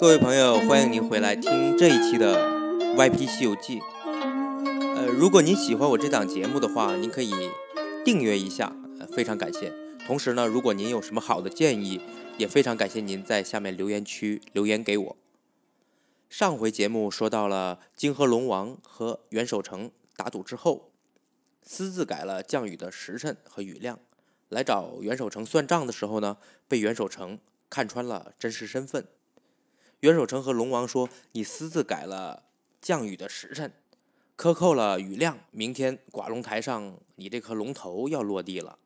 各位朋友，欢迎您回来听这一期的《YP 西游记》。呃，如果您喜欢我这档节目的话，您可以订阅一下，非常感谢。同时呢，如果您有什么好的建议，也非常感谢您在下面留言区留言给我。上回节目说到了泾河龙王和袁守诚打赌之后，私自改了降雨的时辰和雨量，来找袁守诚算账的时候呢，被袁守诚看穿了真实身份。袁守诚和龙王说：“你私自改了降雨的时辰，克扣了雨量，明天寡龙台上你这颗龙头要落地了。”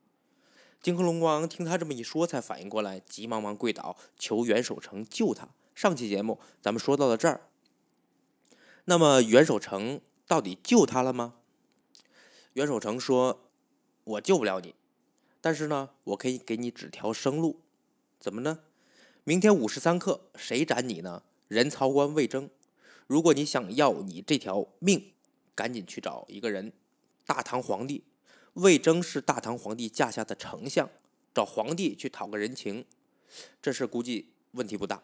金河龙王听他这么一说，才反应过来，急忙忙跪倒，求袁守诚救他。上期节目咱们说到了这儿，那么袁守诚到底救他了吗？袁守诚说：“我救不了你，但是呢，我可以给你指条生路。怎么呢？”明天午时三刻，谁斩你呢？人曹官魏征。如果你想要你这条命，赶紧去找一个人，大唐皇帝魏征是大唐皇帝驾下的丞相，找皇帝去讨个人情，这事估计问题不大。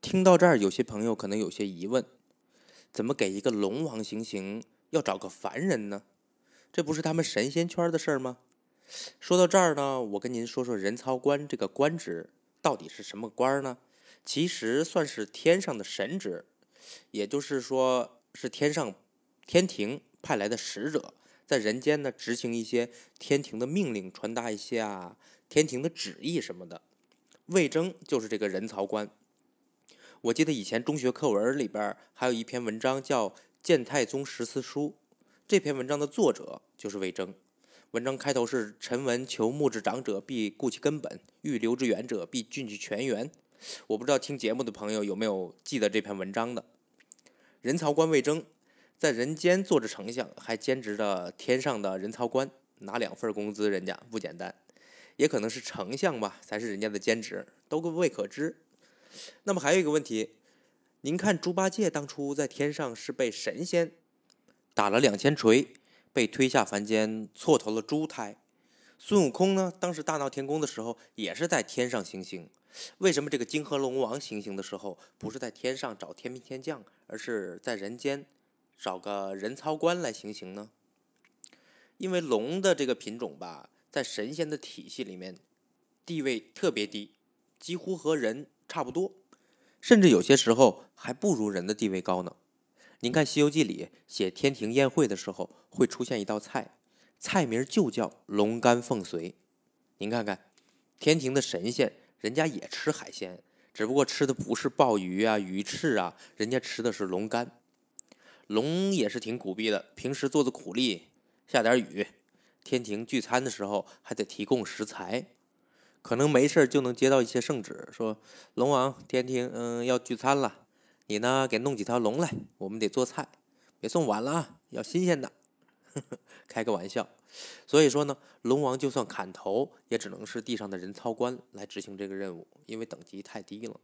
听到这儿，有些朋友可能有些疑问：怎么给一个龙王行刑，要找个凡人呢？这不是他们神仙圈的事儿吗？说到这儿呢，我跟您说说人曹官这个官职。到底是什么官呢？其实算是天上的神职，也就是说是天上天庭派来的使者，在人间呢执行一些天庭的命令，传达一些啊天庭的旨意什么的。魏征就是这个人曹官。我记得以前中学课文里边还有一篇文章叫《建太宗十四书》，这篇文章的作者就是魏征。文章开头是“臣闻求木之长者，必固其根本；欲留之远者，必浚其泉源。”我不知道听节目的朋友有没有记得这篇文章的。人曹官魏征在人间做着丞相，还兼职着天上的人曹官，拿两份工资，人家不简单。也可能是丞相吧，才是人家的兼职，都未可知。那么还有一个问题，您看猪八戒当初在天上是被神仙打了两千锤。被推下凡间，错投了猪胎。孙悟空呢？当时大闹天宫的时候，也是在天上行刑。为什么这个泾河龙王行刑的时候，不是在天上找天兵天将，而是在人间找个人操官来行刑呢？因为龙的这个品种吧，在神仙的体系里面，地位特别低，几乎和人差不多，甚至有些时候还不如人的地位高呢。您看《西游记》里写天庭宴会的时候，会出现一道菜，菜名就叫龙肝凤髓。您看看，天庭的神仙，人家也吃海鲜，只不过吃的不是鲍鱼啊、鱼翅啊，人家吃的是龙肝。龙也是挺苦逼的，平时做的苦力，下点雨。天庭聚餐的时候还得提供食材，可能没事就能接到一些圣旨，说龙王天庭嗯要聚餐了。你呢？给弄几条龙来，我们得做菜，别送晚了啊，要新鲜的。开个玩笑。所以说呢，龙王就算砍头，也只能是地上的人操官来执行这个任务，因为等级太低了。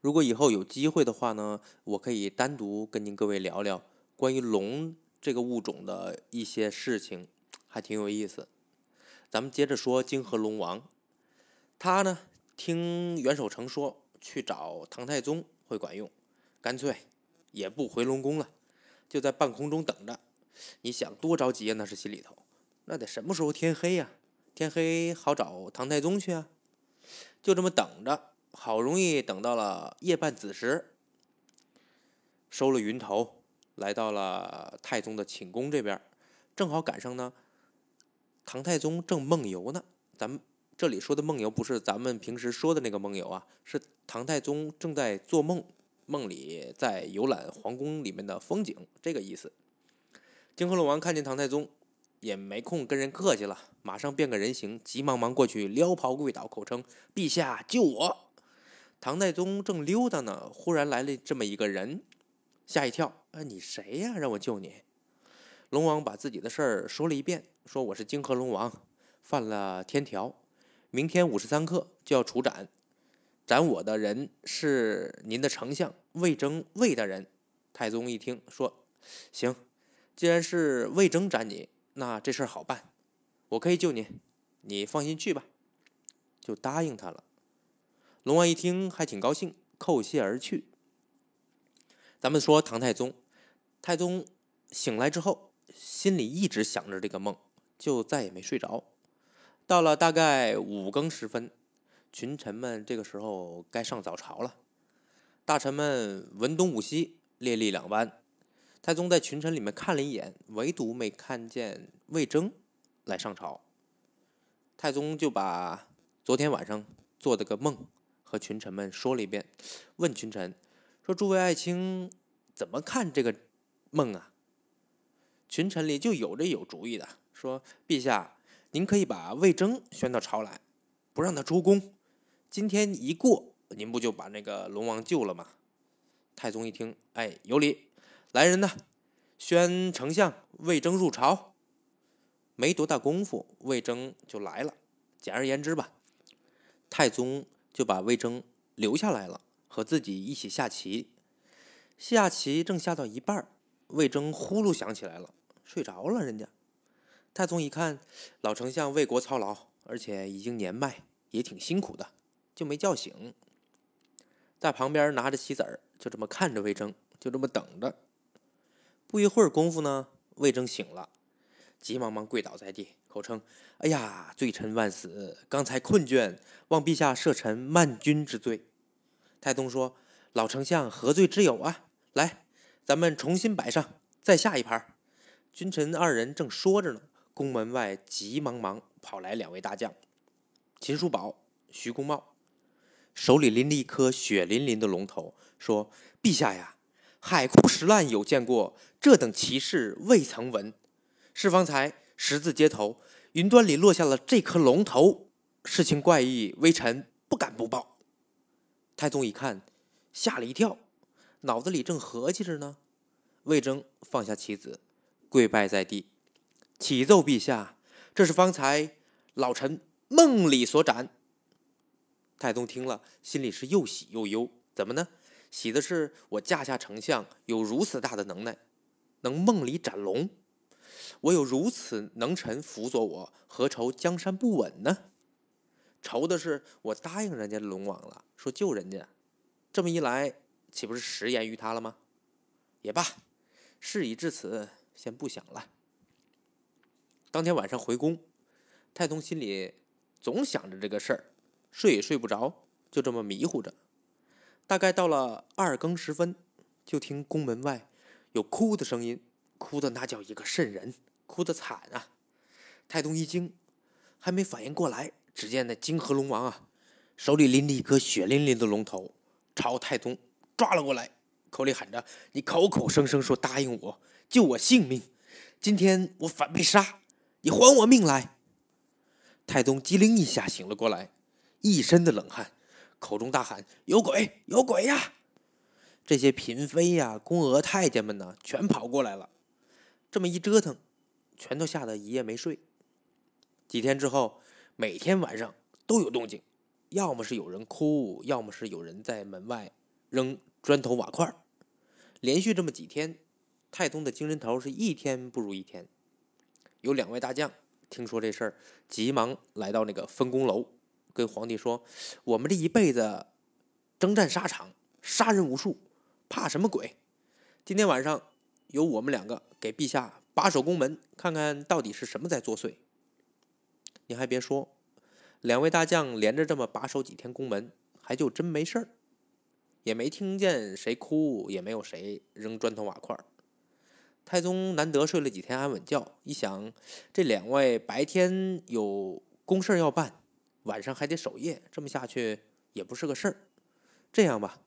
如果以后有机会的话呢，我可以单独跟您各位聊聊关于龙这个物种的一些事情，还挺有意思。咱们接着说泾河龙王，他呢听袁守诚说去找唐太宗。会管用，干脆也不回龙宫了，就在半空中等着。你想多着急啊？那是心里头，那得什么时候天黑呀？天黑好找唐太宗去啊。就这么等着，好容易等到了夜半子时，收了云头，来到了太宗的寝宫这边，正好赶上呢。唐太宗正梦游呢，咱们。这里说的梦游不是咱们平时说的那个梦游啊，是唐太宗正在做梦，梦里在游览皇宫里面的风景，这个意思。泾河龙王看见唐太宗，也没空跟人客气了，马上变个人形，急忙忙过去撩袍跪倒，口称：“陛下救我！”唐太宗正溜达呢，忽然来了这么一个人，吓一跳：“啊，你谁呀？让我救你？”龙王把自己的事儿说了一遍，说：“我是泾河龙王，犯了天条。”明天午时三刻就要处斩，斩我的人是您的丞相魏征魏大人。太宗一听说，行，既然是魏征斩你，那这事儿好办，我可以救你，你放心去吧，就答应他了。龙王一听还挺高兴，叩谢而去。咱们说唐太宗，太宗醒来之后，心里一直想着这个梦，就再也没睡着。到了大概五更时分，群臣们这个时候该上早朝了。大臣们文东武西，列立两班。太宗在群臣里面看了一眼，唯独没看见魏征来上朝。太宗就把昨天晚上做的个梦和群臣们说了一遍，问群臣。说诸位爱卿怎么看这个梦啊？群臣里就有着有主意的，说陛下，您可以把魏征宣到朝来，不让他出宫。今天一过，您不就把那个龙王救了吗？太宗一听，哎，有理，来人呐，宣丞相魏征入朝。没多大功夫，魏征就来了。简而言之吧，太宗就把魏征留下来了。和自己一起下棋，下棋正下到一半魏征呼噜响起来了，睡着了。人家太宗一看，老丞相为国操劳，而且已经年迈，也挺辛苦的，就没叫醒。在旁边拿着棋子儿，就这么看着魏征，就这么等着。不一会儿功夫呢，魏征醒了，急忙忙跪倒在地，口称：“哎呀，罪臣万死，刚才困倦，望陛下赦臣慢君之罪。”太宗说：“老丞相何罪之有啊？来，咱们重新摆上，再下一盘。”君臣二人正说着呢，宫门外急忙忙跑来两位大将：秦叔宝、徐公茂，手里拎着一颗血淋淋的龙头，说：“陛下呀，海枯石烂有见过，这等奇事未曾闻。是方才十字街头，云端里落下了这颗龙头，事情怪异，微臣不敢不报。”太宗一看，吓了一跳，脑子里正合计着呢。魏征放下棋子，跪拜在地，启奏陛下，这是方才老臣梦里所斩。太宗听了，心里是又喜又忧。怎么呢？喜的是我驾下丞相有如此大的能耐，能梦里斩龙。我有如此能臣辅佐我，何愁江山不稳呢？愁的是我答应人家龙王了，说救人家，这么一来，岂不是食言于他了吗？也罢，事已至此，先不想了。当天晚上回宫，太宗心里总想着这个事儿，睡也睡不着，就这么迷糊着。大概到了二更时分，就听宫门外有哭的声音，哭的那叫一个瘆人，哭的惨啊！太宗一惊，还没反应过来。只见那泾河龙王啊，手里拎着一颗血淋淋的龙头，朝太宗抓了过来，口里喊着：“你口口声声说答应我救我性命，今天我反被杀，你还我命来！”太宗机灵一下醒了过来，一身的冷汗，口中大喊：“有鬼，有鬼呀！”这些嫔妃呀、宫娥太监们呢，全跑过来了。这么一折腾，全都吓得一夜没睡。几天之后。每天晚上都有动静，要么是有人哭，要么是有人在门外扔砖头瓦块连续这么几天，太宗的精神头是一天不如一天。有两位大将听说这事儿，急忙来到那个分宫楼，跟皇帝说：“我们这一辈子征战沙场，杀人无数，怕什么鬼？今天晚上由我们两个给陛下把守宫门，看看到底是什么在作祟。”你还别说，两位大将连着这么把守几天宫门，还就真没事儿，也没听见谁哭，也没有谁扔砖头瓦块。太宗难得睡了几天安稳觉，一想这两位白天有公事要办，晚上还得守夜，这么下去也不是个事儿。这样吧，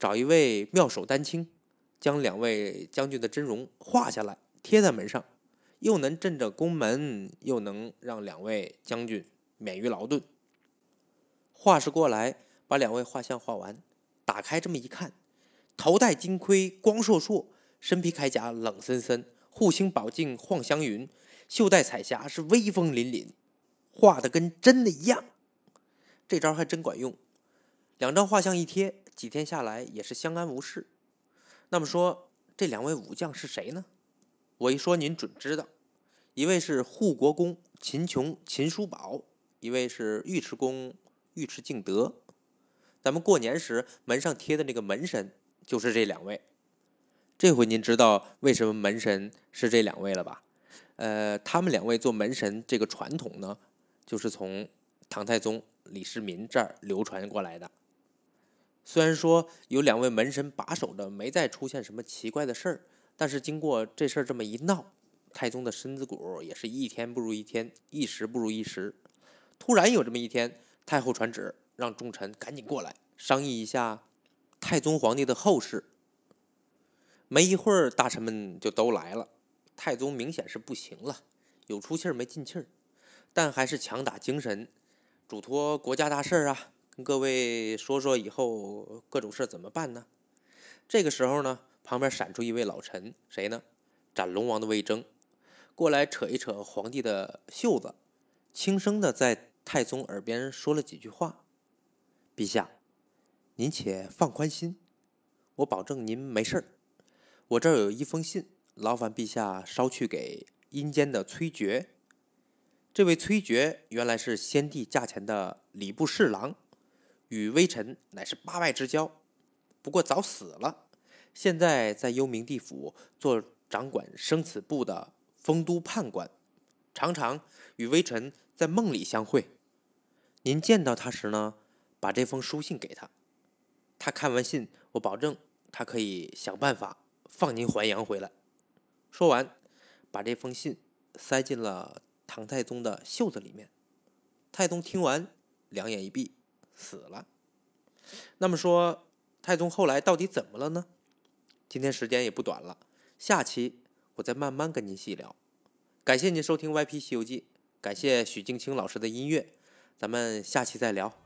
找一位妙手丹青，将两位将军的真容画下来，贴在门上。又能镇着宫门，又能让两位将军免于劳顿。画师过来，把两位画像画完，打开这么一看，头戴金盔光烁烁，身披铠甲冷森森，护星宝镜晃祥云，袖带彩霞是威风凛凛，画的跟真的一样。这招还真管用，两张画像一贴，几天下来也是相安无事。那么说，这两位武将是谁呢？我一说，您准知道。一位是护国公秦琼、秦叔宝，一位是尉迟恭、尉迟敬德。咱们过年时门上贴的那个门神就是这两位。这回您知道为什么门神是这两位了吧？呃，他们两位做门神这个传统呢，就是从唐太宗李世民这儿流传过来的。虽然说有两位门神把守着，没再出现什么奇怪的事儿，但是经过这事儿这么一闹，太宗的身子骨也是一天不如一天，一时不如一时。突然有这么一天，太后传旨。让众臣赶紧过来商议一下太宗皇帝的后事。没一会儿，大臣们就都来了。太宗明显是不行了，有出气没进气儿，但还是强打精神，嘱托国家大事啊，跟各位说说以后各种事怎么办呢？这个时候呢，旁边闪出一位老臣，谁呢？斩龙王的魏征，过来扯一扯皇帝的袖子，轻声的在太宗耳边说了几句话。陛下，您且放宽心，我保证您没事儿。我这儿有一封信，劳烦陛下捎去给阴间的崔珏。这位崔珏原来是先帝驾前的礼部侍郎，与微臣乃是八拜之交，不过早死了。现在在幽冥地府做掌管生死簿的丰都判官，常常与微臣在梦里相会。您见到他时呢？把这封书信给他，他看完信，我保证他可以想办法放您还阳回来。说完，把这封信塞进了唐太宗的袖子里面。太宗听完，两眼一闭，死了。那么说，太宗后来到底怎么了呢？今天时间也不短了，下期我再慢慢跟您细聊。感谢您收听《Y P 西游记》，感谢许静清老师的音乐，咱们下期再聊。